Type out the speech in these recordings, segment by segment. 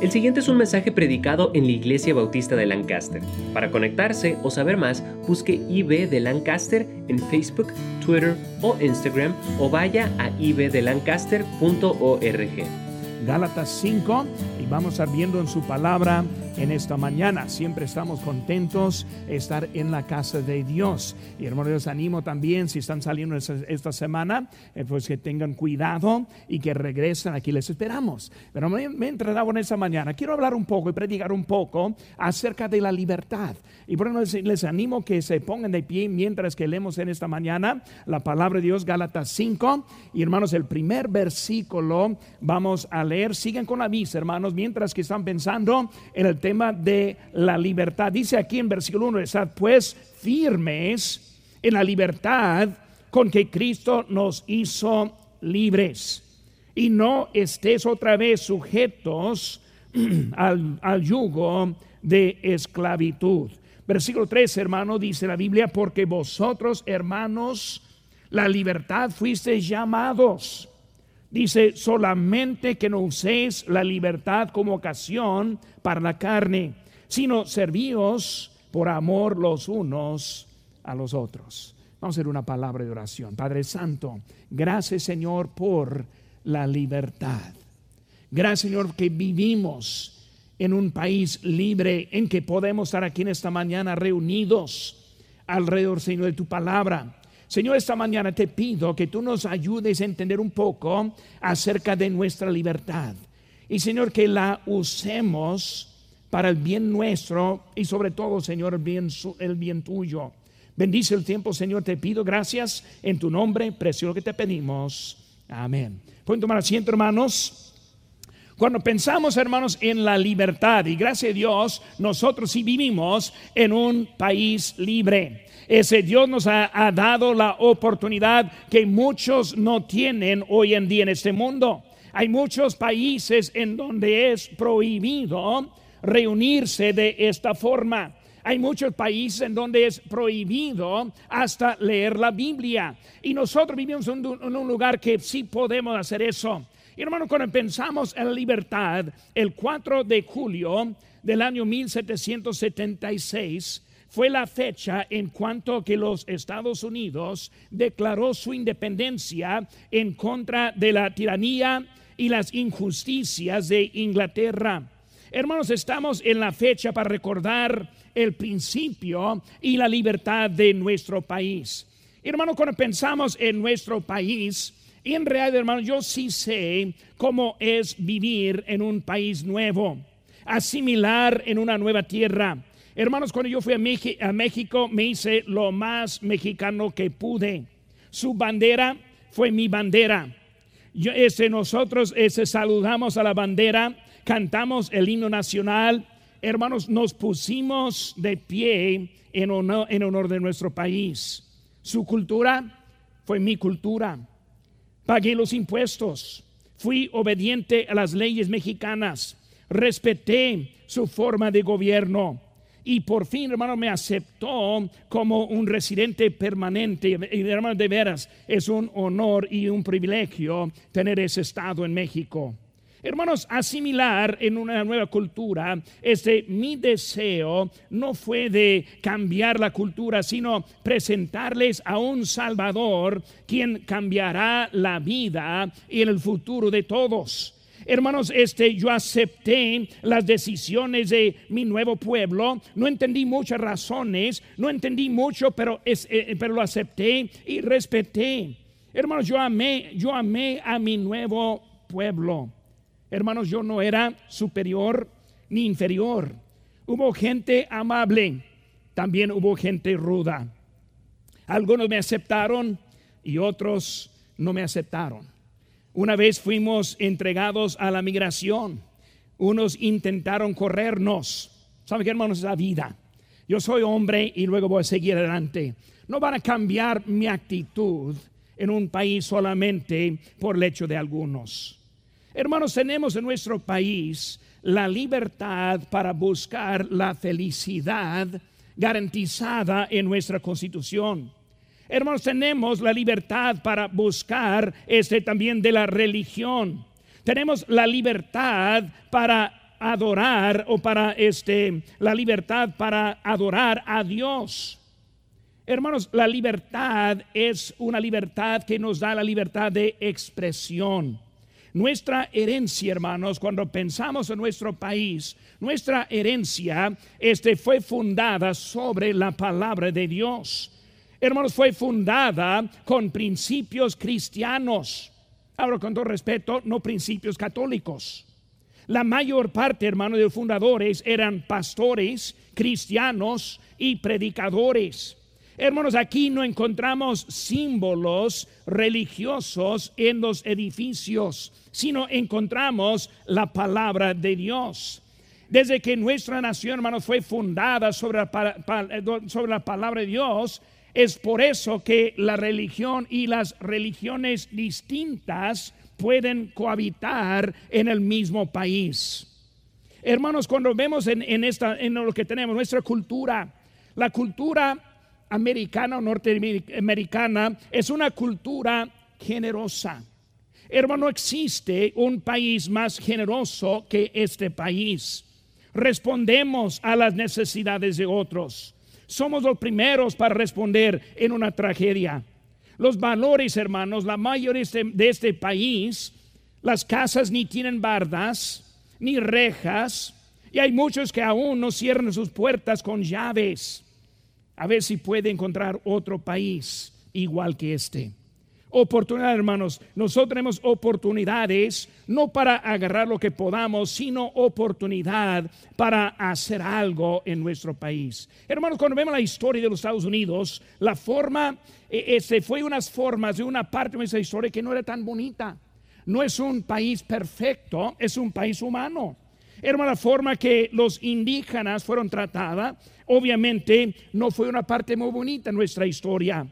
El siguiente es un mensaje predicado en la Iglesia Bautista de Lancaster. Para conectarse o saber más, busque IB de Lancaster en Facebook, Twitter o Instagram o vaya a ibdelancaster.org. Gálatas 5 y vamos a viendo en su palabra en esta mañana. Siempre estamos contentos de estar en la casa de Dios. Y hermanos, les animo también, si están saliendo esta semana, eh, pues que tengan cuidado y que regresen. Aquí les esperamos. Pero me, me en esta mañana. Quiero hablar un poco y predicar un poco acerca de la libertad. Y por eso les, animo que se pongan de pie mientras que leemos en esta mañana la palabra de Dios, Gálatas 5. Y hermanos, el primer versículo vamos a leer. Sigan con la vista, hermanos, mientras que están pensando en el tema de la libertad. Dice aquí en versículo 1, estad pues firmes en la libertad con que Cristo nos hizo libres. Y no estés otra vez sujetos al, al yugo de esclavitud. Versículo 3, hermano, dice la Biblia, porque vosotros, hermanos, la libertad fuisteis llamados Dice, solamente que no uséis la libertad como ocasión para la carne, sino servíos por amor los unos a los otros. Vamos a hacer una palabra de oración. Padre Santo, gracias Señor por la libertad. Gracias Señor que vivimos en un país libre en que podemos estar aquí en esta mañana reunidos alrededor Señor de tu palabra Señor, esta mañana te pido que tú nos ayudes a entender un poco acerca de nuestra libertad. Y Señor, que la usemos para el bien nuestro y sobre todo, Señor, el bien, el bien tuyo. Bendice el tiempo, Señor, te pido gracias en tu nombre, precioso que te pedimos. Amén. Pueden tomar asiento, hermanos. Cuando pensamos, hermanos, en la libertad, y gracias a Dios, nosotros sí vivimos en un país libre. Ese Dios nos ha, dado la oportunidad que muchos no tienen hoy en día en este mundo. Hay muchos países en donde es prohibido reunirse de esta forma. Hay muchos países en donde es prohibido hasta leer la Biblia. Y nosotros vivimos en un lugar que sí podemos hacer eso. Hermano, cuando pensamos en libertad, el 4 de julio del año 1776, fue la fecha en cuanto que los Estados Unidos declaró su independencia en contra de la tiranía y las injusticias de Inglaterra. Hermanos, estamos en la fecha para recordar el principio y la libertad de nuestro país. Hermano, cuando pensamos en nuestro país, en realidad, hermano, yo sí sé cómo es vivir en un país nuevo, asimilar en una nueva tierra Hermanos, cuando yo fui a, México, me hice lo más mexicano que pude. Su bandera fue mi bandera. Yo, ese, nosotros ese, saludamos a la bandera, cantamos el himno nacional. Hermanos, nos pusimos de pie en honor, en honor de nuestro país. Su cultura fue mi cultura. Pagué los impuestos. Fui obediente a las leyes mexicanas. Respeté su forma de gobierno y por fin, hermano, me aceptó como un residente permanente. Y hermano, de veras, es un honor y un privilegio tener ese estado en México. Hermanos, asimilar en una nueva cultura, este mi deseo no fue de cambiar la cultura, sino presentarles a un Salvador quien cambiará la vida y el futuro de todos. Hermanos, este, yo acepté las decisiones de mi nuevo pueblo. No entendí muchas razones, no entendí mucho, pero, es, eh, pero lo acepté y respeté. Hermanos, yo amé, yo amé a mi nuevo pueblo. Hermanos, yo no era superior ni inferior. Hubo gente amable, también hubo gente ruda. Algunos me aceptaron y otros no me aceptaron. Una vez fuimos entregados a la migración. Unos intentaron corrernos. ¿Saben qué, hermanos? Es la vida. Yo soy hombre y luego voy a seguir adelante. No van a cambiar mi actitud en un país solamente por el hecho de algunos. Hermanos, tenemos en nuestro país la libertad para buscar la felicidad garantizada en nuestra constitución. Hermanos, tenemos la libertad para buscar este también de la religión. Tenemos la libertad para adorar o para este la libertad para adorar a Dios. Hermanos, la libertad es una libertad que nos da la libertad de expresión. Nuestra herencia, hermanos, cuando pensamos en nuestro país, nuestra herencia este, fue fundada sobre la palabra de Dios. Hermanos, fue fundada con principios cristianos. Ahora, con todo respeto, no principios católicos. La mayor parte, hermanos, de los fundadores eran pastores, cristianos y predicadores. Hermanos, aquí no encontramos símbolos religiosos en los edificios, sino encontramos la palabra de Dios. Desde que nuestra nación, hermanos, fue fundada sobre la, sobre la palabra de Dios, es por eso que la religión y las religiones distintas pueden cohabitar en el mismo país. Hermanos, cuando vemos en, en, esta, en lo que tenemos, nuestra cultura, la cultura americana o norteamericana es una cultura generosa. Hermano, existe un país más generoso que este país. Respondemos a las necesidades de otros. Somos los primeros para responder en una tragedia. Los valores, hermanos, la mayoría de este país, las casas ni tienen bardas, ni rejas, y hay muchos que aún no cierran sus puertas con llaves a ver si puede encontrar otro país igual que este. Oportunidad, hermanos. Nosotros tenemos oportunidades no para agarrar lo que podamos, sino oportunidad para hacer algo en nuestro país. Hermanos, cuando vemos la historia de los Estados Unidos, la forma, este fue unas formas de una parte de nuestra historia que no era tan bonita. No es un país perfecto, es un país humano. Hermano, la forma que los indígenas fueron tratados, obviamente no fue una parte muy bonita en nuestra historia.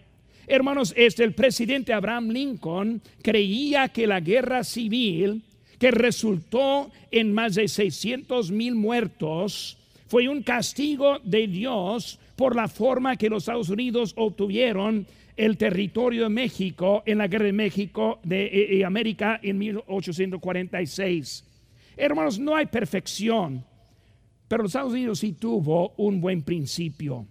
Hermanos, este, el presidente Abraham Lincoln creía que la guerra civil, que resultó en más de 600 mil muertos, fue un castigo de Dios por la forma que los Estados Unidos obtuvieron el territorio de México en la guerra de México de, de eh, eh, América en 1846. Hermanos, no hay perfección, pero los Estados Unidos sí tuvo un buen principio.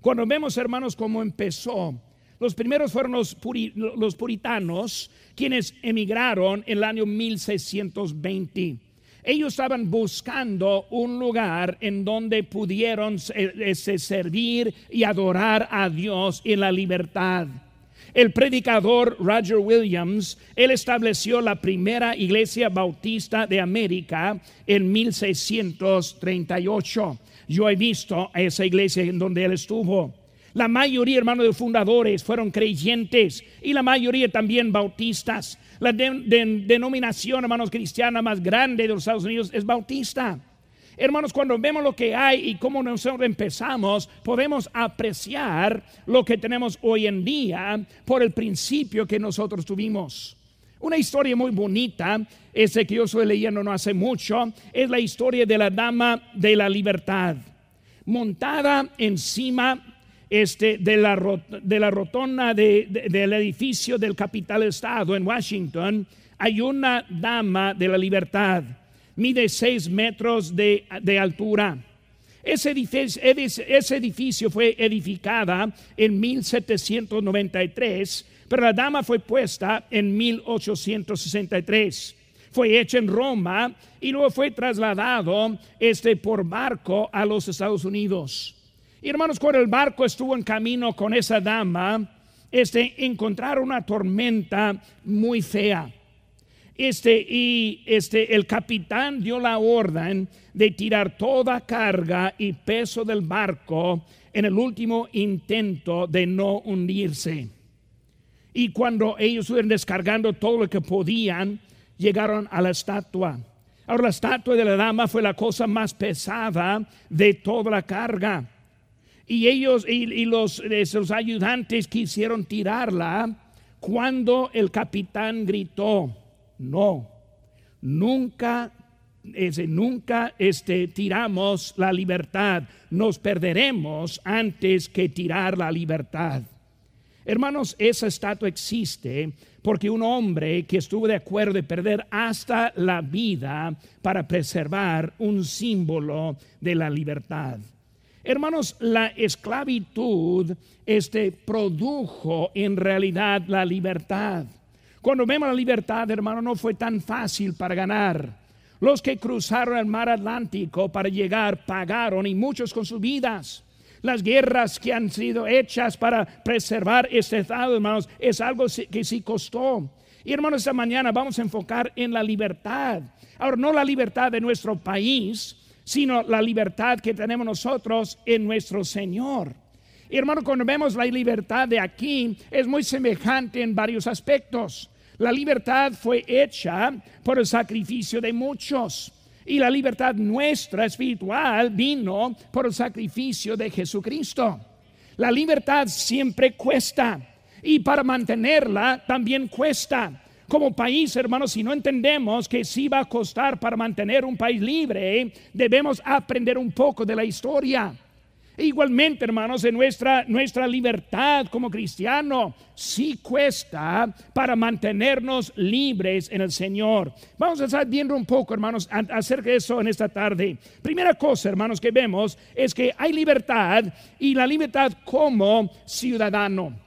Cuando vemos, hermanos, cómo empezó, los primeros fueron los, puritanos, quienes emigraron en el año 1620. Ellos estaban buscando un lugar en donde pudieron eh, servir y adorar a Dios en la libertad. El predicador Roger Williams, él estableció la primera iglesia bautista de América en 1638. Yo he visto a esa iglesia en donde él estuvo. La mayoría, hermanos, de fundadores fueron creyentes y la mayoría también bautistas. La denominación, hermanos, cristiana más grande de los Estados Unidos es bautista. Hermanos, cuando vemos lo que hay y cómo nosotros empezamos, podemos apreciar lo que tenemos hoy en día por el principio que nosotros tuvimos. Una historia muy bonita, ese que yo estoy leyendo no hace mucho, es la historia de la dama de la libertad, montada encima este, de, la, de la rotonda del edificio del Capital Estado en Washington, hay una dama de la libertad mide seis metros de, altura. Ese edificio, ese edificio, fue edificada en 1793, pero la dama fue puesta en 1863. Fue hecha en Roma y luego fue trasladado este, por barco a los Estados Unidos. Y hermanos, cuando el barco estuvo en camino con esa dama, este, encontraron una tormenta muy fea. Este, y este, el capitán dio la orden de tirar toda carga y peso del barco en el último intento de no hundirse. Y cuando ellos estuvieron descargando todo lo que podían, llegaron a la estatua. Ahora la estatua de la dama fue la cosa más pesada de toda la carga. Y ellos y, los, los ayudantes quisieron tirarla cuando el capitán gritó, no, nunca, ese, nunca este, tiramos la libertad. Nos perderemos antes que tirar la libertad. Hermanos, esa estatua existe porque un hombre que estuvo de acuerdo de perder hasta la vida para preservar un símbolo de la libertad. Hermanos, la esclavitud este, produjo en realidad la libertad. Cuando vemos la libertad, hermano, no fue tan fácil para ganar. Los que cruzaron el mar Atlántico para llegar pagaron y muchos con sus vidas. Las guerras que han sido hechas para preservar este estado, hermanos, es algo que sí costó. Y hermanos, esta mañana vamos a enfocar en la libertad. Ahora, no la libertad de nuestro país, sino la libertad que tenemos nosotros en nuestro Señor. Y hermano, cuando vemos la libertad de aquí, es muy semejante en varios aspectos. La libertad fue hecha por el sacrificio de muchos. Y la libertad nuestra espiritual vino por el sacrificio de Jesucristo. La libertad siempre cuesta. Y para mantenerla también cuesta como país, hermanos, si no entendemos que sí va a costar para mantener un país libre, debemos aprender un poco de la historia. Igualmente, hermanos, en nuestra, nuestra libertad como cristiano sí cuesta para mantenernos libres en el Señor. Vamos a estar viendo un poco, hermanos, acerca de eso en esta tarde. Primera cosa, hermanos, que vemos es que hay libertad y la libertad como ciudadano.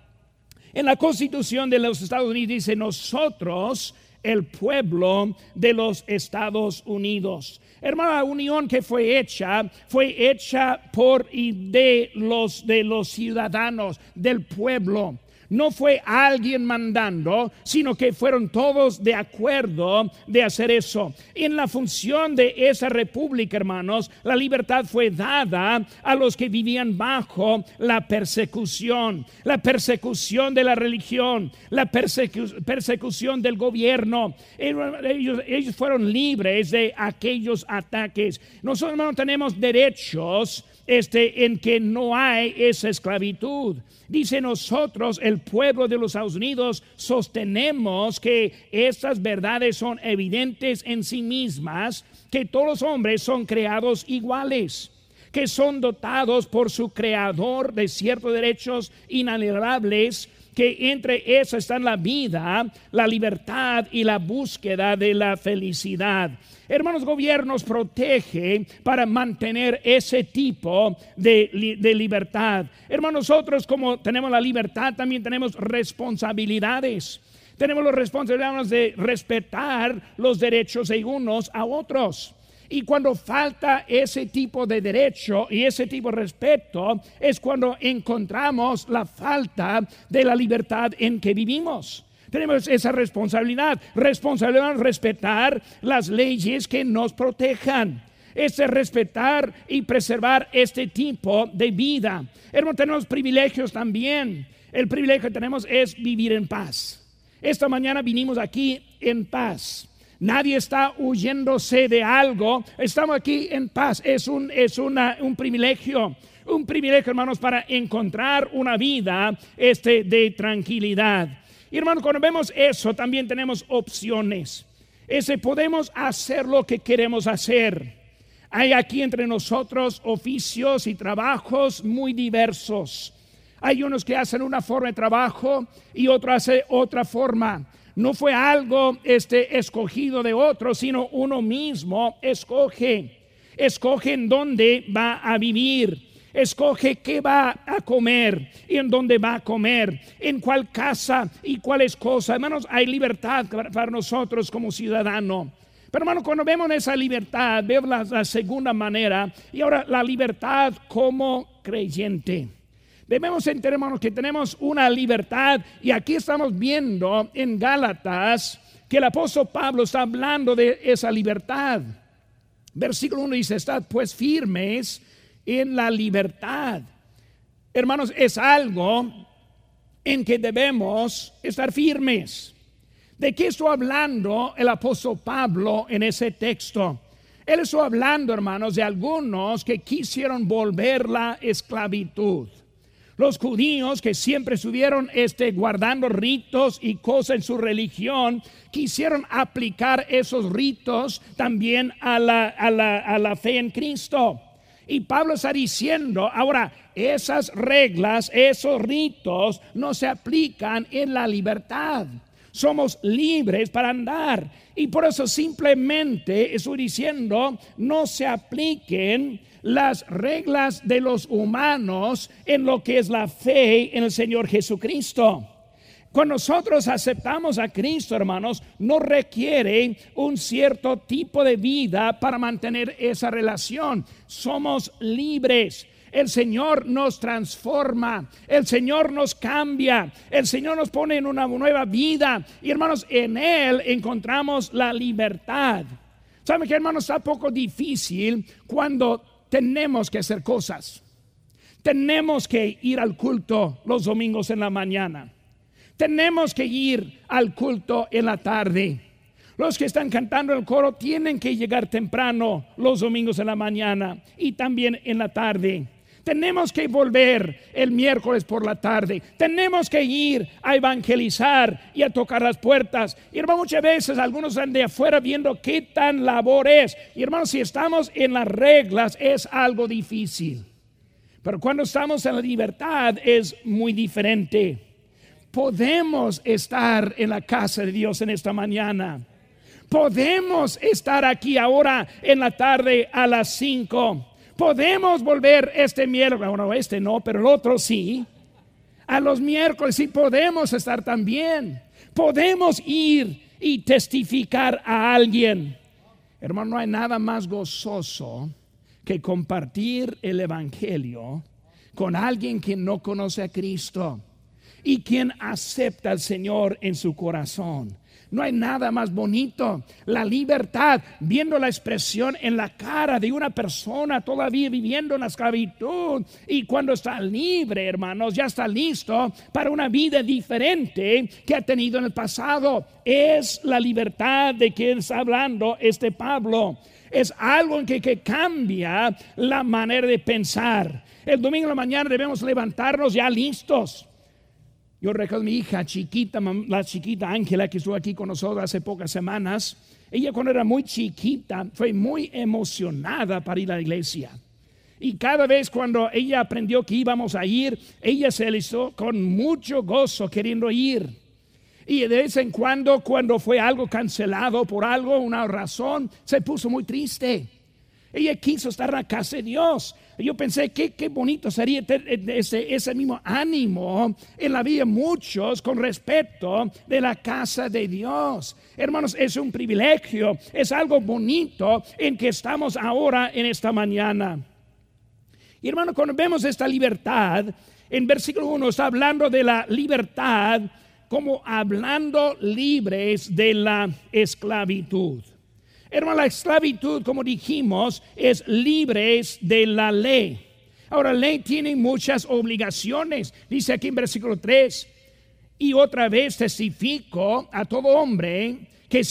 En la constitución de los Estados Unidos dice nosotros el pueblo de los Estados Unidos. Hermano, la unión que fue hecha fue hecha por y de los de los ciudadanos del pueblo no fue alguien mandando, sino que fueron todos de acuerdo de hacer eso. En la función de esa república, hermanos, la libertad fue dada a los que vivían bajo la persecución, la persecución de la religión, la persecución del gobierno. Ellos, ellos fueron libres de aquellos ataques. Nosotros no tenemos derechos este, en que no hay esa esclavitud. Dice nosotros, el pueblo de los Estados Unidos, sostenemos que estas verdades son evidentes en sí mismas, que todos los hombres son creados iguales que son dotados por su creador de ciertos derechos inalienables que entre esas están la vida, la libertad y la búsqueda de la felicidad. Hermanos, gobiernos protege para mantener ese tipo de, de libertad. Hermanos, nosotros como tenemos la libertad, también tenemos responsabilidades. Tenemos la responsabilidad de respetar los derechos de unos a otros. Y cuando falta ese tipo de derecho y ese tipo de respeto, es cuando encontramos la falta de la libertad en que vivimos. Tenemos esa responsabilidad, responsabilidad de respetar las leyes que nos protejan es respetar y preservar este tipo de vida. Hermanos, tenemos privilegios también. El privilegio que tenemos es vivir en paz. Esta mañana vinimos aquí en paz. Nadie está huyéndose de algo. Estamos aquí en paz. Es un, es una, un privilegio. Un privilegio, hermanos, para encontrar una vida este, de tranquilidad. Y hermanos, cuando vemos eso, también tenemos opciones. Ese podemos hacer lo que queremos hacer. Hay aquí entre nosotros oficios y trabajos muy diversos. Hay unos que hacen una forma de trabajo y otros hace otra forma no fue algo este, escogido de otro, sino uno mismo escoge. Escoge en dónde va a vivir. Escoge qué va a comer y en dónde va a comer, en cuál casa y cuáles cosas. Hermanos, hay libertad para nosotros como ciudadanos. Pero hermano, cuando vemos esa libertad, vemos la segunda manera y ahora la libertad como creyente. Debemos entender, hermanos, que tenemos una libertad y aquí estamos viendo en Gálatas que el apóstol Pablo está hablando de esa libertad. Versículo 1 dice, estad pues firmes en la libertad. Hermanos, es algo en que debemos estar firmes. ¿De qué está hablando el apóstol Pablo en ese texto? Él está hablando, hermanos, de algunos que quisieron volver la esclavitud. Los judíos que siempre estuvieron este, guardando ritos y cosas en su religión, quisieron aplicar esos ritos también a la, fe en Cristo. Y Pablo está diciendo, ahora, esas reglas, esos ritos no se aplican en la libertad. Somos libres para andar. Y por eso simplemente estoy diciendo, no se apliquen las reglas de los humanos en lo que es la fe en el Señor Jesucristo. Cuando nosotros aceptamos a Cristo, hermanos, no requiere un cierto tipo de vida para mantener esa relación. Somos libres. El Señor nos transforma, el Señor nos cambia, el Señor nos pone en una nueva vida. Y hermanos, en Él encontramos la libertad. ¿Saben que hermanos? Está poco difícil cuando tenemos que hacer cosas. Tenemos que ir al culto los domingos en la mañana. Tenemos que ir al culto en la tarde. Los que están cantando el coro tienen que llegar temprano los domingos en la mañana y también en la tarde. Tenemos que volver el miércoles por la tarde. Tenemos que ir a evangelizar y a tocar las puertas. Y hermano, muchas veces algunos están de afuera viendo qué tan labor es. Y hermano, si estamos en las reglas es algo difícil. Pero cuando estamos en la libertad es muy diferente. Podemos estar en la casa de Dios en esta mañana. Podemos estar aquí ahora en la tarde a las 5 Podemos volver este miércoles, bueno, este no, pero el otro sí. A los miércoles sí podemos estar también. Podemos ir y testificar a alguien. Hermano, no hay nada más gozoso que compartir el Evangelio con alguien que no conoce a Cristo y quien acepta al Señor en su corazón. No hay nada más bonito. La libertad, viendo la expresión en la cara de una persona todavía viviendo en la esclavitud. Y cuando está libre, hermanos, ya está listo para una vida diferente que ha tenido en el pasado. Es la libertad de quien está hablando este Pablo. Es algo en que, cambia la manera de pensar. El domingo en la mañana debemos levantarnos ya listos yo recuerdo mi hija chiquita, la chiquita Ángela, que estuvo aquí con nosotros hace pocas semanas. Ella cuando era muy chiquita fue muy emocionada para ir a la iglesia. Y cada vez cuando ella aprendió que íbamos a ir, ella se hizo con mucho gozo queriendo ir. Y de vez en cuando, cuando fue algo cancelado por algo, una razón, se puso muy triste. Ella quiso estar en la casa de Dios. Yo pensé, qué, qué bonito sería ese, ese mismo ánimo en la vida de muchos con respecto de la casa de Dios. Hermanos, es un privilegio, es algo bonito en que estamos ahora en esta mañana. Y hermano, cuando vemos esta libertad, en versículo 1 está hablando de la libertad como hablando libres de la esclavitud. Hermano, la esclavitud, como dijimos, es libres de la ley. Ahora, la ley tiene muchas obligaciones. Dice aquí en versículo 3, y otra vez testifico a todo hombre que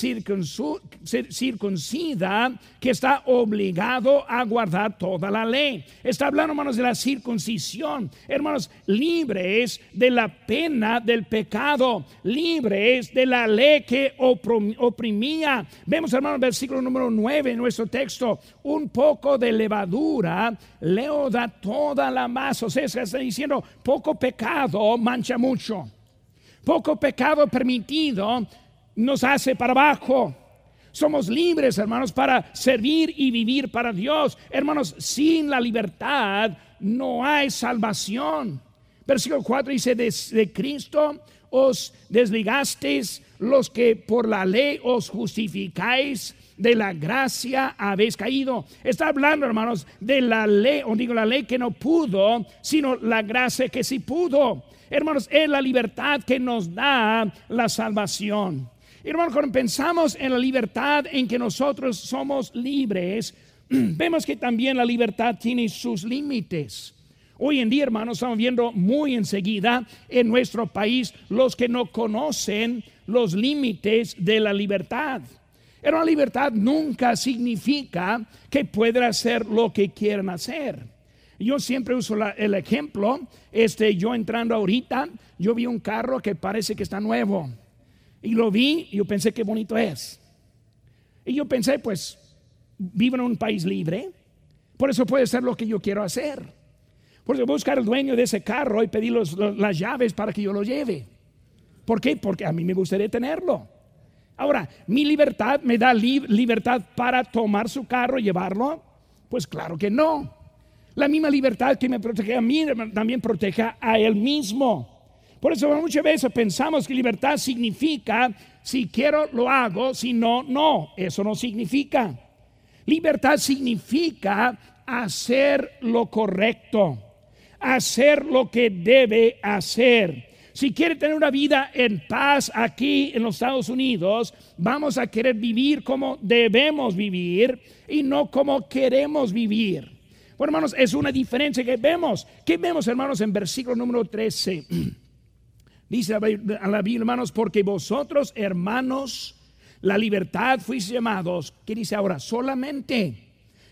circuncida, que está obligado a guardar toda la ley. Está hablando, hermanos, de la circuncisión. Hermanos, libres de la pena del pecado, libres de la ley que oprimía. Vemos, hermanos, versículo número 9 en nuestro texto. Un poco de levadura leo da toda la masa. O sea, se está diciendo, poco pecado mancha mucho. Poco pecado permitido nos hace para abajo. Somos libres, hermanos, para servir y vivir para Dios. Hermanos, sin la libertad no hay salvación. Versículo 4 dice, de, de Cristo os desligasteis los que por la ley os justificáis de la gracia habéis caído. Está hablando, hermanos, de la ley, o digo la ley que no pudo, sino la gracia que sí pudo. Hermanos, es la libertad que nos da la salvación. Hermano, cuando pensamos en la libertad en que nosotros somos libres, vemos que también la libertad tiene sus límites. Hoy en día, hermanos, estamos viendo muy enseguida en nuestro país los que no conocen los límites de la libertad. Pero la libertad nunca significa que pueda hacer lo que quieran hacer. Yo siempre uso el ejemplo, este, yo entrando ahorita, yo vi un carro que parece que está nuevo. Y lo vi y yo pensé qué bonito es. Y yo pensé, pues, vivo en un país libre, Por eso puede ser lo que yo quiero hacer. Por eso buscar al dueño de ese carro y pedir las llaves para que yo lo lleve. ¿Por qué? Porque a mí me gustaría tenerlo. Ahora, ¿mi libertad me da libertad para tomar su carro y llevarlo? Pues claro que no. La misma libertad que me protege a mí también protege a él mismo. Por eso muchas veces pensamos que libertad significa si quiero lo hago, si no, no. Eso no significa. Libertad significa hacer lo correcto, hacer lo que debe hacer. Si quiere tener una vida en paz aquí en los Estados Unidos, vamos a querer vivir como debemos vivir y no como queremos vivir. Bueno, hermanos, es una diferencia que vemos. ¿Qué vemos, hermanos, en versículo número 13? Dice a la Biblia, hermanos, porque vosotros, hermanos, la libertad fuís llamados. ¿Qué dice ahora? Solamente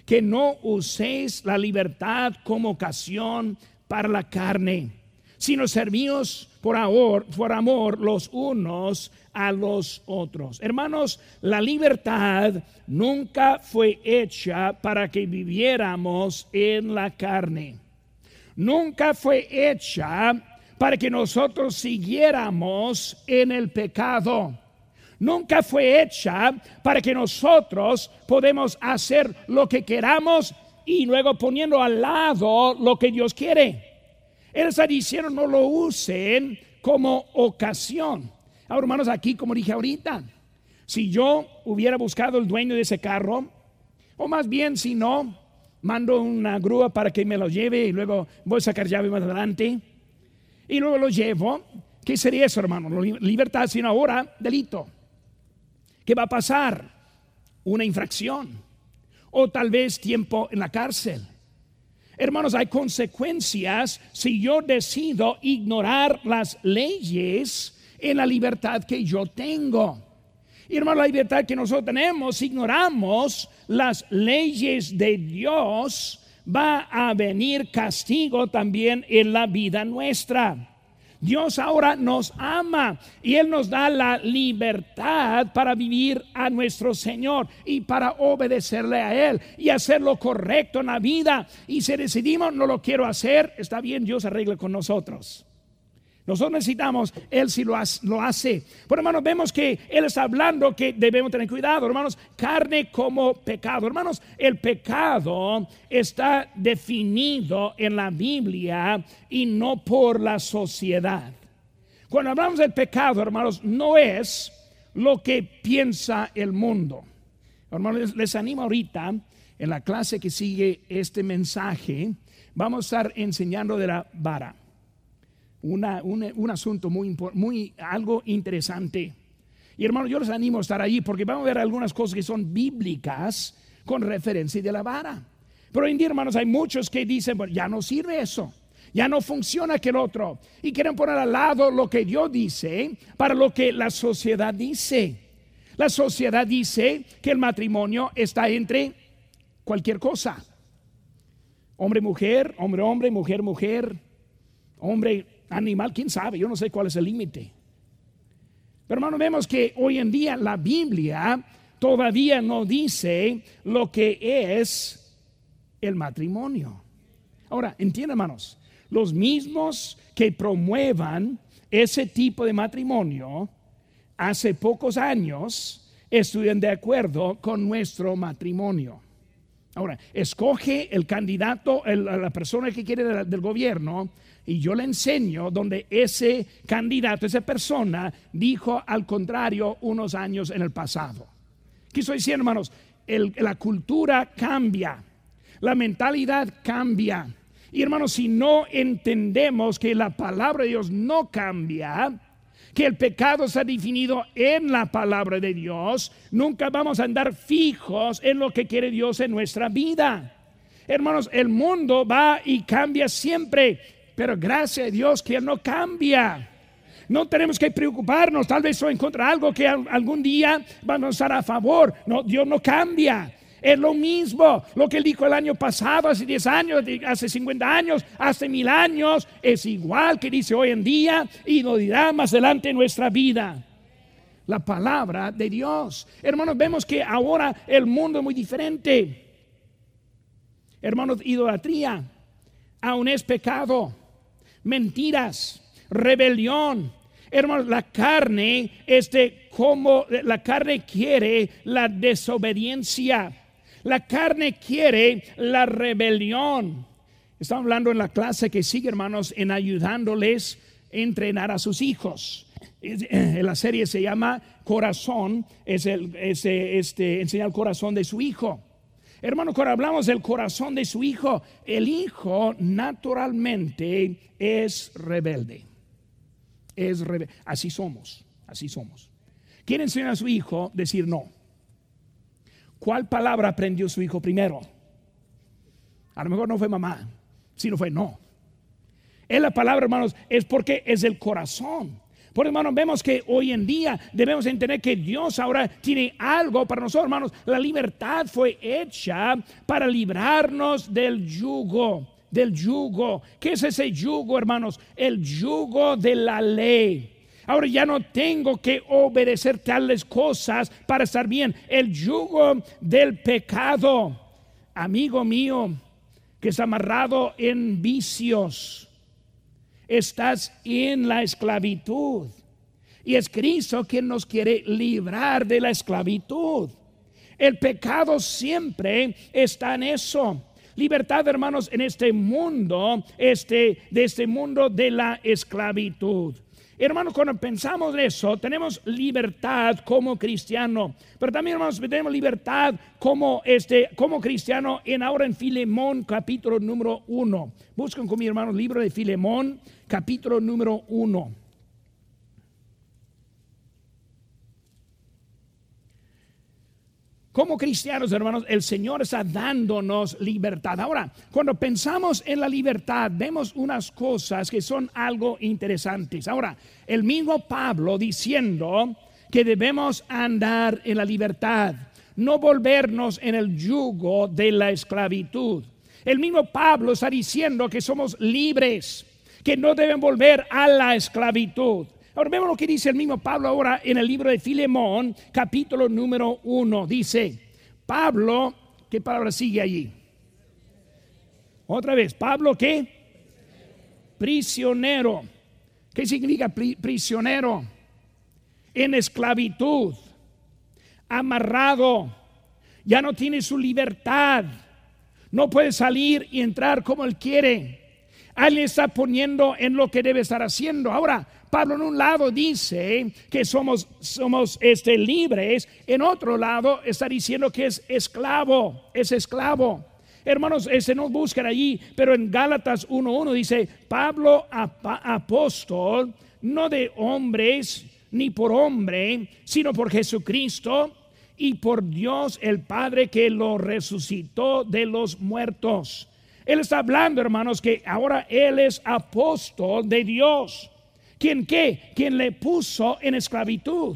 que no uséis la libertad como ocasión para la carne, sino servíos por amor, por amor los unos a los otros. Hermanos, la libertad nunca fue hecha para que viviéramos en la carne. Nunca fue hecha para que nosotros siguiéramos en el pecado nunca fue hecha para que nosotros podemos hacer lo que queramos y luego poniendo al lado lo que Dios quiere. Él está no lo usen como ocasión. Ahora, hermanos, aquí como dije ahorita, si yo hubiera buscado el dueño de ese carro, o más bien si no, mando una grúa para que me lo lleve y luego voy a sacar llave más adelante y luego lo llevo, ¿qué sería eso, hermano? Libertad, sino ahora delito. ¿Qué va a pasar? Una infracción o tal vez tiempo en la cárcel. Hermanos, hay consecuencias si yo decido ignorar las leyes en la libertad que yo tengo. Y hermanos, la libertad que nosotros tenemos, ignoramos las leyes de Dios, va a venir castigo también en la vida nuestra. Dios ahora nos ama y Él nos da la libertad para vivir a nuestro Señor y para obedecerle a Él y hacer lo correcto en la vida. Y si decidimos no lo quiero hacer, está bien, Dios arregle con nosotros. Nosotros necesitamos, Él si lo hace. Pero hermanos, vemos que Él está hablando que debemos tener cuidado, hermanos, carne como pecado. Hermanos, el pecado está definido en la Biblia y no por la sociedad. Cuando hablamos del pecado, hermanos, no es lo que piensa el mundo. Hermanos, les animo ahorita, en la clase que sigue este mensaje, vamos a estar enseñando de la vara un asunto muy, muy, algo interesante. Y hermano, yo les animo a estar ahí porque vamos a ver algunas cosas que son bíblicas con referencia de la vara. Pero hoy en día, hermanos, hay muchos que dicen, bueno, ya no sirve eso, ya no funciona aquel otro. Y quieren poner al lado lo que Dios dice para lo que la sociedad dice. La sociedad dice que el matrimonio está entre cualquier cosa. Hombre, mujer, hombre, hombre, mujer, mujer, hombre, animal, quién sabe, yo no sé cuál es el límite. Pero hermano, vemos que hoy en día la Biblia todavía no dice lo que es el matrimonio. Ahora, entienden hermanos, los mismos que promuevan ese tipo de matrimonio hace pocos años estuvieron de acuerdo con nuestro matrimonio. Ahora, escoge el candidato, la persona que quiere del gobierno, y yo le enseño donde ese candidato, esa persona, dijo al contrario unos años en el pasado. ¿Qué estoy diciendo, hermanos? la cultura cambia, la mentalidad cambia. Y hermanos, si no entendemos que la palabra de Dios no cambia, que el pecado está definido en la palabra de Dios, nunca vamos a andar fijos en lo que quiere Dios en nuestra vida. Hermanos, el mundo va y cambia siempre. Pero gracias a Dios que Él no cambia. No tenemos que preocuparnos, tal vez o encontrar algo que algún día vamos a estar a favor. No, Dios no cambia. Es lo mismo, lo que él dijo el año pasado, hace 10 años, hace 50 años, hace mil años, es igual que dice hoy en día y lo dirá más adelante en nuestra vida. La palabra de Dios. Hermanos, vemos que ahora el mundo es muy diferente. Hermanos, idolatría aún es pecado. Mentiras, rebelión. Hermanos, la carne, este, como la carne quiere la desobediencia. La carne quiere la rebelión. Estamos hablando en la clase que sigue, hermanos, en ayudándoles a entrenar a sus hijos. En la serie se llama Corazón, es el, este, enseñar el corazón de su hijo. Hermano, cuando hablamos del corazón de su hijo, el hijo naturalmente es rebelde. Es rebelde. Así somos, así somos. ¿Quiere enseñar a su hijo decir no? ¿Cuál palabra aprendió su hijo primero? A lo mejor no fue mamá, sino fue no. Es la palabra, hermanos, es porque es el corazón. Por hermanos, vemos que hoy en día debemos entender que Dios ahora tiene algo para nosotros, hermanos. La libertad fue hecha para librarnos del yugo, del yugo. ¿Qué es ese yugo, hermanos? El yugo de la ley. Ahora ya no tengo que obedecer tales cosas para estar bien. El yugo del pecado, amigo mío, que es amarrado en vicios estás en la esclavitud. Y es Cristo quien nos quiere librar de la esclavitud. El pecado siempre está en eso. Libertad, hermanos, en este mundo, este, de este mundo de la esclavitud. Hermanos, cuando pensamos en eso, tenemos libertad como cristiano, pero también, hermanos, tenemos libertad como, este, como cristiano en ahora en Filemón, capítulo número uno. Buscan con mi hermano libro de Filemón, capítulo número uno. Como cristianos, hermanos, el Señor está dándonos libertad. Ahora, cuando pensamos en la libertad, vemos unas cosas que son algo interesantes. Ahora, el mismo Pablo diciendo que debemos andar en la libertad, no volvernos en el yugo de la esclavitud. El mismo Pablo está diciendo que somos libres, que no deben volver a la esclavitud. Ahora vemos lo que dice el mismo Pablo ahora en el libro de Filemón, capítulo número uno. Dice, Pablo, ¿qué palabra sigue allí? Otra vez, Pablo, ¿qué? Prisionero. ¿Qué significa prisionero? En esclavitud, amarrado, ya no tiene su libertad, no puede salir y entrar como él quiere. Alguien está poniendo en lo que debe estar haciendo. Ahora, Pablo en un lado dice que somos, somos este, libres, en otro lado está diciendo que es esclavo, es esclavo. Hermanos, ese no buscan allí, pero en Gálatas 1.1 dice, Pablo apóstol, no de hombres ni por hombre, sino por Jesucristo y por Dios el Padre que lo resucitó de los muertos. Él está hablando, hermanos, que ahora Él es apóstol de Dios. ¿Quién qué? ¿Quién le puso en esclavitud?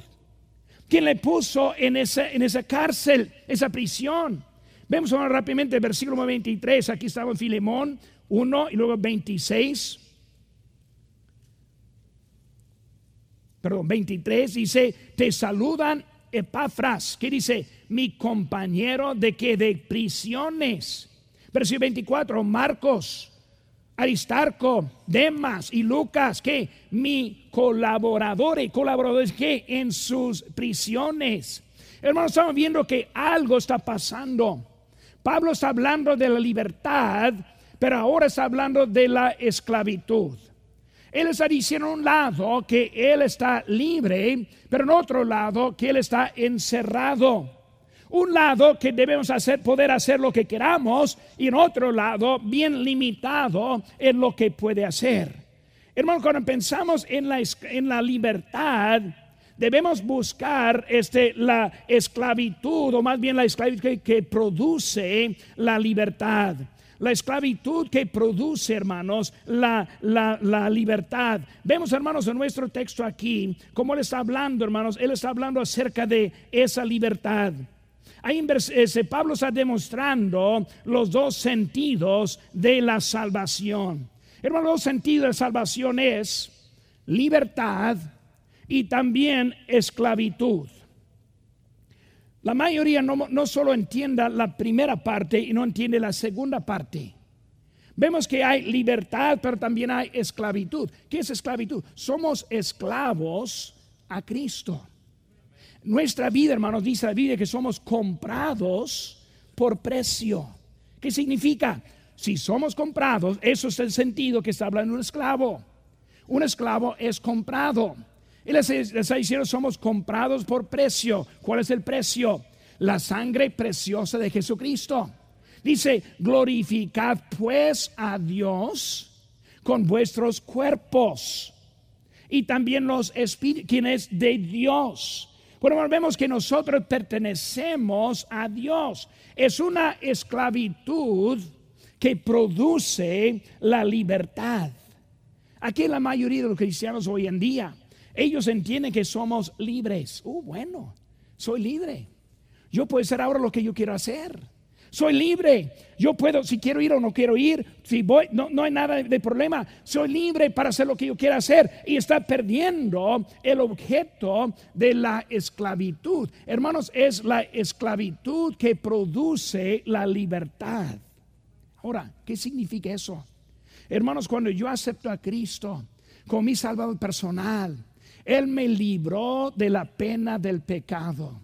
¿Quién le puso en esa, en esa cárcel, esa prisión? Vemos ahora rápidamente el versículo 23. Aquí estaba en Filemón 1 y luego 26. Perdón, 23 dice, te saludan Epafras, que dice, mi compañero de que de prisiones. Versículo 24, Marcos, Aristarco, Demas y Lucas, que mi colaboradores, colaboradores que en sus prisiones. Hermanos, estamos viendo que algo está pasando. Pablo está hablando de la libertad, pero ahora está hablando de la esclavitud. Él está diciendo en un lado que él está libre, pero en otro lado que él está encerrado un lado que debemos hacer, poder hacer lo que queramos y en otro lado bien limitado en lo que puede hacer. Hermano, cuando pensamos en la, en la libertad, debemos buscar este, la esclavitud o más bien la esclavitud que, produce la libertad. La esclavitud que produce, hermanos, la, la, la, libertad. Vemos, hermanos, en nuestro texto aquí, como él está hablando, hermanos, él está hablando acerca de esa libertad. Ahí Pablo está demostrando los dos sentidos de la salvación. Hermano, los sentidos de salvación es libertad y también esclavitud. La mayoría no, no solo entienda la primera parte y no entiende la segunda parte. Vemos que hay libertad, pero también hay esclavitud. ¿Qué es esclavitud? Somos esclavos a Cristo. Nuestra vida, hermanos, dice la Biblia que somos comprados por precio. ¿Qué significa? Si somos comprados, eso es el sentido que está hablando un esclavo. Un esclavo es comprado. Y les, está diciendo, somos comprados por precio. ¿Cuál es el precio? La sangre preciosa de Jesucristo. Dice, glorificad pues a Dios con vuestros cuerpos y también los espíritus, quienes de Dios. Bueno, vemos que nosotros pertenecemos a Dios. Es una esclavitud que produce la libertad. Aquí la mayoría de los cristianos hoy en día, ellos entienden que somos libres. Uh, bueno, soy libre. Yo puedo hacer ahora lo que yo quiero hacer. Soy libre. Yo puedo, si quiero ir o no quiero ir, si voy, no, no hay nada de problema. Soy libre para hacer lo que yo quiera hacer. Y está perdiendo el objeto de la esclavitud. Hermanos, es la esclavitud que produce la libertad. Ahora, ¿qué significa eso? Hermanos, cuando yo acepto a Cristo como mi salvador personal, Él me libró de la pena del pecado.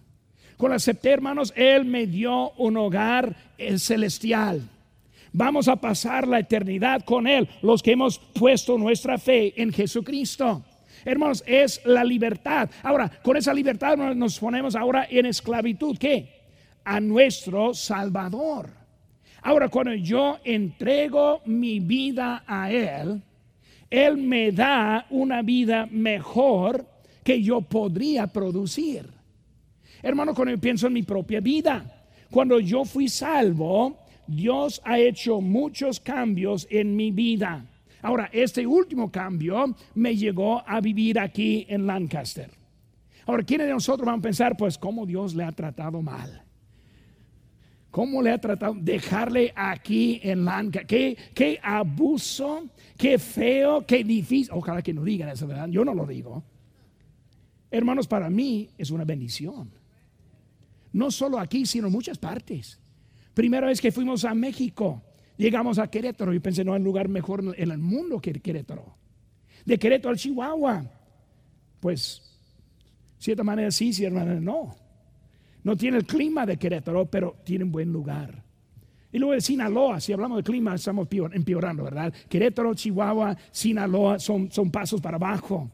Cuando acepté, hermanos, Él me dio un hogar eh, celestial. Vamos a pasar la eternidad con Él, los que hemos puesto nuestra fe en Jesucristo. Hermanos, es la libertad. Ahora, con esa libertad nos ponemos ahora en esclavitud. ¿Qué? A nuestro Salvador. Ahora, cuando yo entrego mi vida a Él, Él me da una vida mejor que yo podría producir. Hermano, cuando yo pienso en mi propia vida, cuando yo fui salvo, Dios ha hecho muchos cambios en mi vida. Ahora, este último cambio me llegó a vivir aquí en Lancaster. Ahora, ¿quiénes de nosotros van a pensar, pues, cómo Dios le ha tratado mal? ¿Cómo le ha tratado? Dejarle aquí en Lanca. ¿Qué, qué abuso, qué feo, qué difícil. Ojalá que no digan eso, ¿verdad? Yo no lo digo. Hermanos, para mí es una bendición. No solo aquí, sino en muchas partes. Primera vez que fuimos a México, llegamos a Querétaro y pensé, no hay lugar mejor en el mundo que Querétaro. De Querétaro al Chihuahua, pues, cierta manera sí, cierta manera no. No tiene el clima de Querétaro, pero tiene un buen lugar. Y luego de Sinaloa, si hablamos de clima, estamos empeorando, ¿verdad? Querétaro, Chihuahua, Sinaloa son, son pasos para abajo.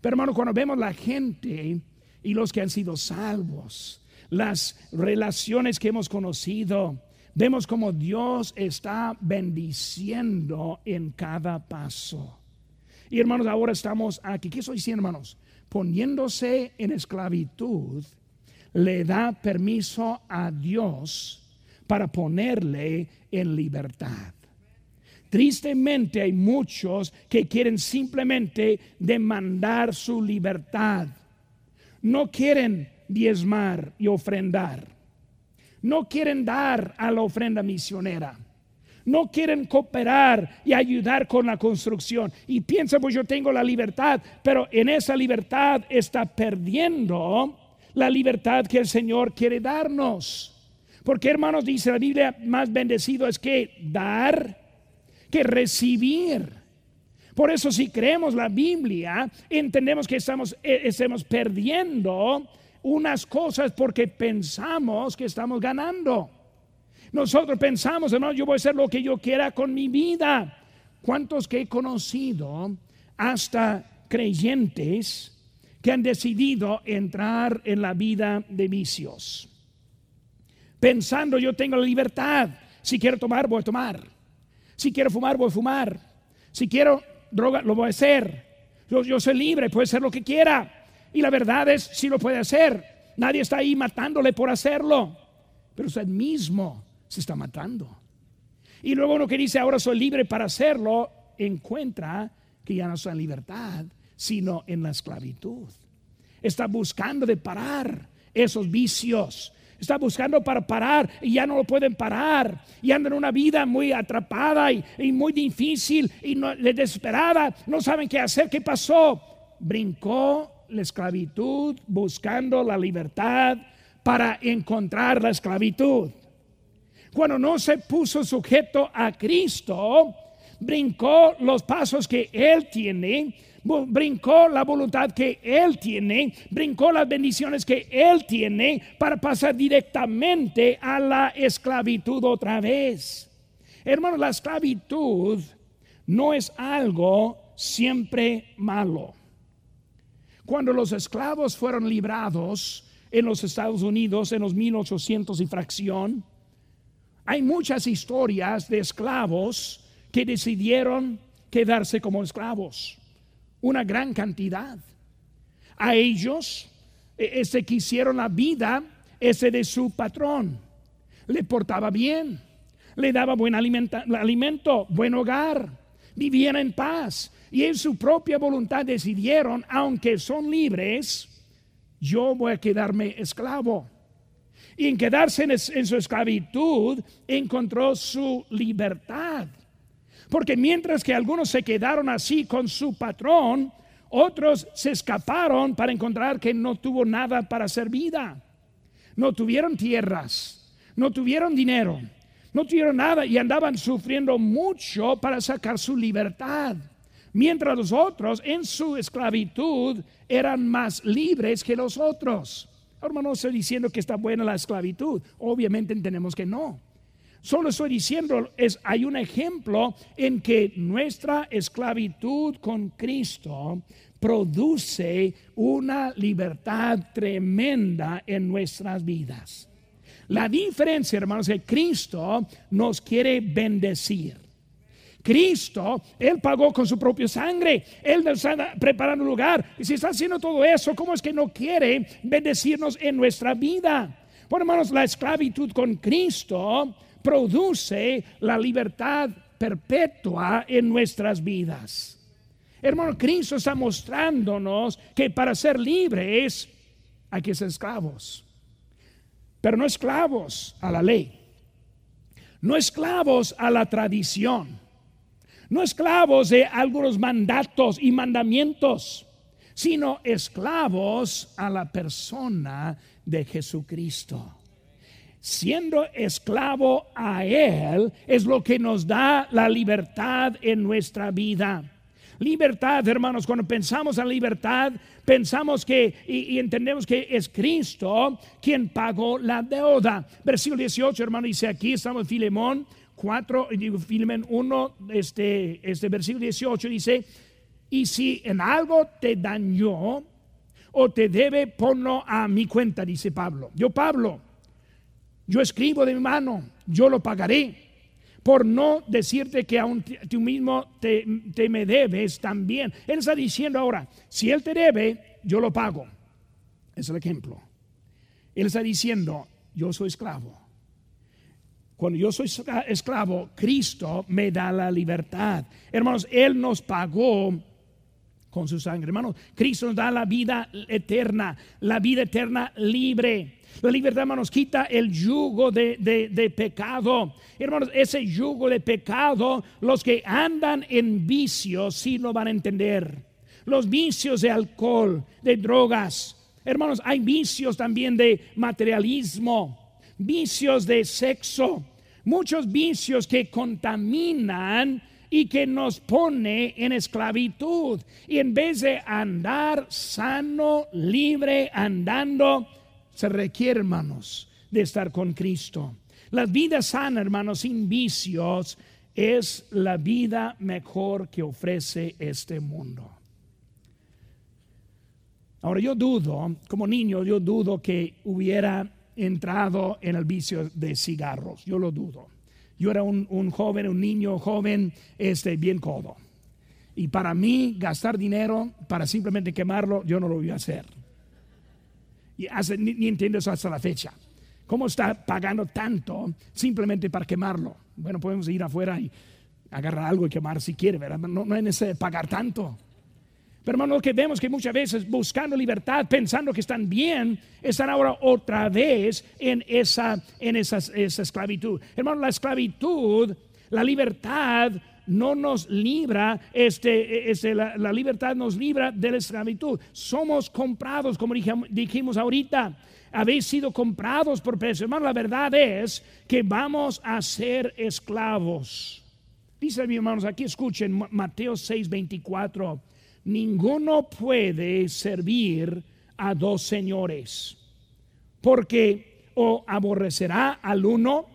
Pero hermano, cuando vemos la gente y los que han sido salvos, las relaciones que hemos conocido, vemos como Dios está bendiciendo en cada paso. Y hermanos, ahora estamos aquí. ¿Qué estoy diciendo, hermanos? Poniéndose en esclavitud le da permiso a Dios para ponerle en libertad. Tristemente hay muchos que quieren simplemente demandar su libertad. No quieren diezmar y ofrendar. No quieren dar a la ofrenda misionera. No quieren cooperar y ayudar con la construcción. Y piensan, pues yo tengo la libertad, pero en esa libertad está perdiendo la libertad que el Señor quiere darnos. Porque hermanos, dice la Biblia, más bendecido es que dar que recibir. Por eso si creemos la Biblia, entendemos que estamos, eh, estamos perdiendo unas cosas porque pensamos que estamos ganando. Nosotros pensamos, hermano, yo voy a hacer lo que yo quiera con mi vida. ¿Cuántos que he conocido, hasta creyentes, que han decidido entrar en la vida de vicios. Pensando yo tengo la libertad. Si quiero tomar, voy a tomar. Si quiero fumar, voy a fumar. Si quiero droga, lo voy a hacer. Yo, yo soy libre, puede hacer lo que quiera. Y la verdad es, si lo puede hacer. Nadie está ahí matándole por hacerlo. Pero usted mismo se está matando. Y luego uno que dice, ahora soy libre para hacerlo, encuentra que ya no está en libertad, sino en la esclavitud. Está buscando de parar esos vicios. Está buscando para parar y ya no lo pueden parar. Y andan una vida muy atrapada y, muy difícil y desesperada. No saben qué hacer. ¿Qué pasó? Brincó la esclavitud buscando la libertad para encontrar la esclavitud. Cuando no se puso sujeto a Cristo, brincó los pasos que Él tiene, brincó la voluntad que Él tiene, brincó las bendiciones que Él tiene para pasar directamente a la esclavitud otra vez. Hermanos, la esclavitud no es algo siempre malo. Cuando los esclavos fueron librados en los Estados Unidos en los 1800 y fracción, hay muchas historias de esclavos que decidieron quedarse como esclavos. Una gran cantidad. A ellos e, se quisieron la vida ese de su patrón. Le portaba bien, le daba buen alimento, buen hogar, vivían en paz y en su propia voluntad decidieron, aunque son libres, yo voy a quedarme esclavo y en quedarse en, su esclavitud encontró su libertad. Porque mientras que algunos se quedaron así con su patrón, otros se escaparon para encontrar que no tuvo nada para hacer vida. No tuvieron tierras, no tuvieron dinero, no tuvieron nada y andaban sufriendo mucho para sacar su libertad. Mientras los otros en su esclavitud eran más libres que los otros. Ahora no estoy diciendo que está buena la esclavitud, obviamente entendemos que no. Solo estoy diciendo, es, hay un ejemplo en que nuestra esclavitud con Cristo produce una libertad tremenda en nuestras vidas. La diferencia, hermanos, es que Cristo nos quiere bendecir. Cristo, Él pagó con su propia sangre. Él nos está preparando un lugar. Y si está haciendo todo eso, ¿cómo es que no quiere bendecirnos en nuestra vida? Por hermanos, la esclavitud con Cristo produce la libertad perpetua en nuestras vidas. Hermano, Cristo está mostrándonos que para ser libres hay que ser esclavos. Pero no esclavos a la ley. No esclavos a la tradición no esclavos de algunos mandatos y mandamientos, sino esclavos a la persona de Jesucristo. Siendo esclavo a Él es lo que nos da la libertad en nuestra vida. Libertad, hermanos, cuando pensamos en libertad, pensamos que y, entendemos que es Cristo quien pagó la deuda. Versículo 18, hermano, dice aquí, estamos en Filemón, 4, digo, Filmen 1, este, este versículo 18 dice, y si en algo te dañó o te debe, ponlo a mi cuenta, dice Pablo. Yo, Pablo, yo escribo de mi mano, yo lo pagaré. Por no decirte que aún tú mismo te, te me debes también. Él está diciendo ahora, si él te debe, yo lo pago. Es el ejemplo. Él está diciendo, yo soy esclavo cuando yo soy esclavo, Cristo me da la libertad. Hermanos, Él nos pagó con su sangre. Hermanos, Cristo nos da la vida eterna, la vida eterna libre. La libertad, hermanos, quita el yugo de, de, pecado. Hermanos, ese yugo de pecado, los que andan en vicios sí lo van a entender. Los vicios de alcohol, de drogas. Hermanos, hay vicios también de materialismo vicios de sexo, muchos vicios que contaminan y que nos pone en esclavitud. Y en vez de andar sano, libre, andando, se requiere, hermanos, de estar con Cristo. La vida sana, hermanos, sin vicios, es la vida mejor que ofrece este mundo. Ahora yo dudo, como niño, yo dudo que hubiera entrado en el vicio de cigarros. Yo lo dudo. Yo era un, joven, un niño joven, este, bien codo. Y para mí, gastar dinero para simplemente quemarlo, yo no lo voy a hacer. Y ni, entiendo eso hasta la fecha. ¿Cómo está pagando tanto simplemente para quemarlo? Bueno, podemos ir afuera y agarrar algo y quemar si quiere, ¿verdad? No, no es necesario pagar tanto. Pero hermano, lo que vemos que muchas veces buscando libertad, pensando que están bien, están ahora otra vez en esa, en esa, esclavitud. Hermano, la esclavitud, la libertad no nos libra, este, este la, libertad nos libra de la esclavitud. Somos comprados, como dijimos ahorita. habéis sido comprados por precio. Hermano, la verdad es que vamos a ser esclavos. Dice hermanos, aquí escuchen Mateo 6, 24. Ninguno puede servir a dos señores, porque o aborrecerá al uno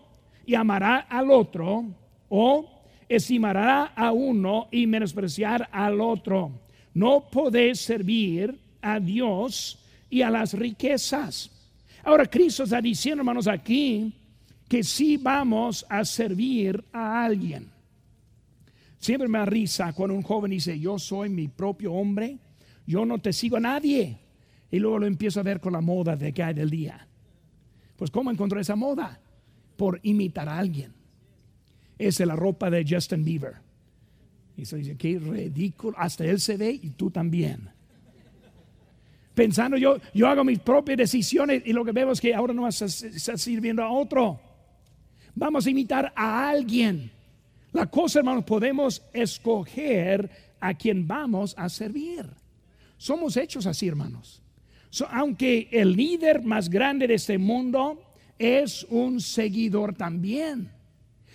y amará al otro, o estimará a uno y menospreciar al otro. No podéis servir a Dios y a las riquezas. Ahora Cristo está diciendo, hermanos, aquí que sí vamos a servir a alguien. Siempre me da risa cuando un joven dice, yo soy mi propio hombre, yo no te sigo a nadie. Y luego lo empiezo a ver con la moda de que hay del día. Pues ¿cómo encontró esa moda? Por imitar a alguien. Es la ropa de Justin Bieber. Y se dice, qué ridículo. Hasta él se ve y tú también. Pensando yo, yo hago mis propias decisiones y lo que veo es que ahora no está sirviendo a otro. Vamos a imitar a alguien. La cosa, hermanos, podemos escoger a quien vamos a servir. Somos hechos así, hermanos. aunque el líder más grande de este mundo es un seguidor también.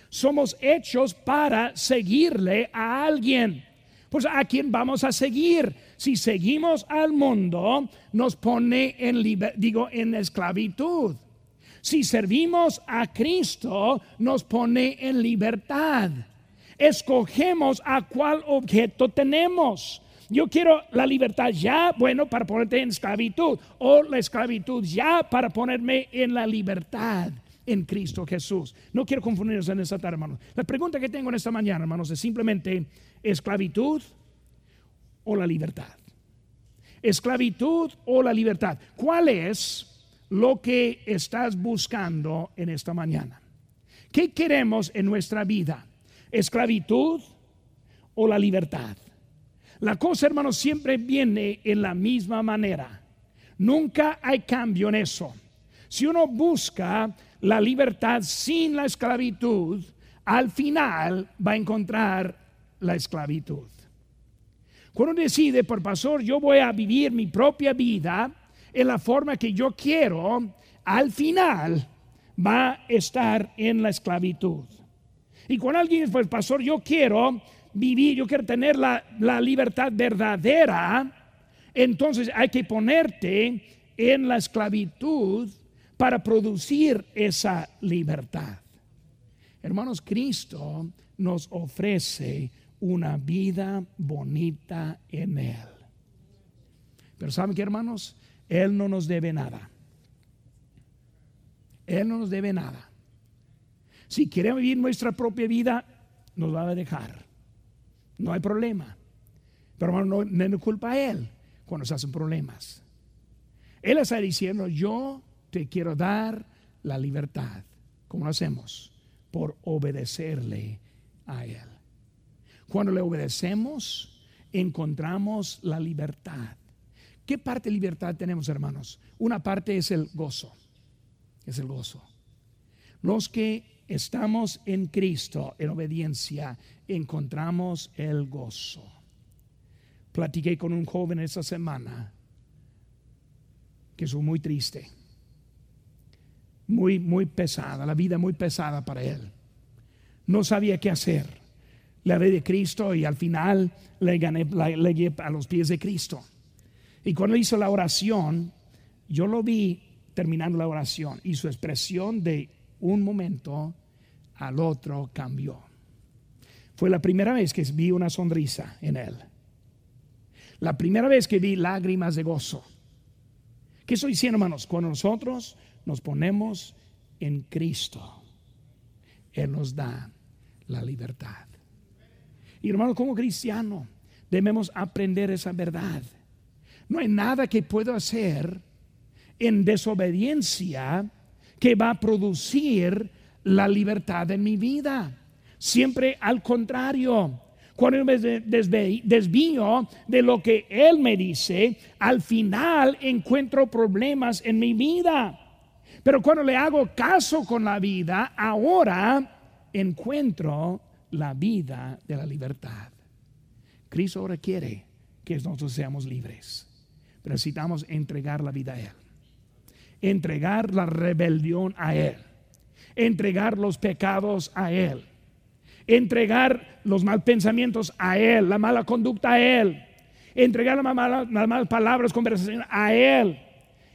Somos hechos para seguirle a alguien. Pues a quién vamos a seguir. Si seguimos al mundo, nos pone en digo en esclavitud. Si servimos a Cristo, nos pone en libertad. Escogemos a cuál objeto tenemos. Yo quiero la libertad ya, bueno, para ponerte en esclavitud, o la esclavitud ya para ponerme en la libertad en Cristo Jesús. No quiero confundirnos en esta tarde, hermanos. La pregunta que tengo en esta mañana, hermanos, es simplemente esclavitud o la libertad. Esclavitud o la libertad. ¿Cuál es lo que estás buscando en esta mañana? ¿Qué queremos en nuestra vida? ¿Esclavitud o la libertad? La cosa, hermanos, siempre viene en la misma manera. Nunca hay cambio en eso. Si uno busca la libertad sin la esclavitud, al final va a encontrar la esclavitud. Cuando decide, por pastor, yo voy a vivir mi propia vida en la forma que yo quiero, al final va a estar en la esclavitud. Y cuando alguien pues pastor, yo quiero vivir, yo quiero tener la, la libertad verdadera, entonces hay que ponerte en la esclavitud para producir esa libertad. Hermanos, Cristo nos ofrece una vida bonita en Él. Pero ¿saben qué, hermanos? Él no nos debe nada. Él no nos debe nada. Si queremos vivir nuestra propia vida, nos va a dejar. No hay problema. Pero hermano, no, no culpa a Él cuando se hacen problemas. Él está diciendo, yo te quiero dar la libertad. ¿Cómo lo hacemos? Por obedecerle a Él. Cuando le obedecemos, encontramos la libertad. ¿Qué parte de libertad tenemos, hermanos? Una parte es el gozo. Es el gozo. Los que estamos en Cristo, en obediencia, encontramos el gozo. Platiqué con un joven esta semana que es muy triste muy, muy pesada, la vida muy pesada para él. No sabía qué hacer. Le hablé de Cristo y al final le gané a los pies de Cristo. Y cuando hizo la oración, yo lo vi terminando la oración y su expresión de un momento al otro cambió. Fue la primera vez que vi una sonrisa en él. La primera vez que vi lágrimas de gozo. ¿Qué estoy diciendo, hermanos? Cuando nosotros nos ponemos en Cristo, Él nos da la libertad. Y hermano, como cristiano, debemos aprender esa verdad. No hay nada que pueda hacer en desobediencia que va a producir la libertad en mi vida. Siempre al contrario. Cuando me desvío de lo que Él me dice, al final encuentro problemas en mi vida. Pero cuando le hago caso con la vida, ahora encuentro la vida de la libertad. Cristo ahora quiere que nosotros seamos libres. Necesitamos entregar la vida a Él. entregar la rebelión a Él, entregar los pecados a Él, entregar los mal pensamientos a Él, la mala conducta a Él, entregar las malas, palabras, conversación a Él.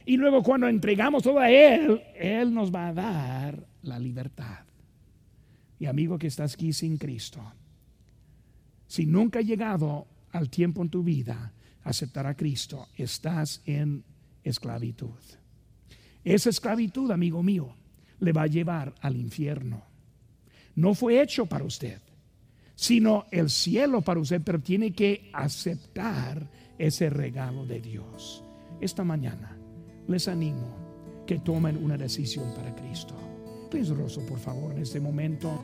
Y luego cuando entregamos todo a Él, Él nos va a dar la libertad. Y amigo que estás aquí sin Cristo, si nunca ha llegado al tiempo en tu vida aceptar a Cristo, estás en esclavitud. Esa esclavitud, amigo mío, le va a llevar al infierno. No fue hecho para usted, sino el cielo para usted, pero tiene que aceptar ese regalo de Dios. Esta mañana les animo que tomen una decisión para Cristo. Por favor, en este momento.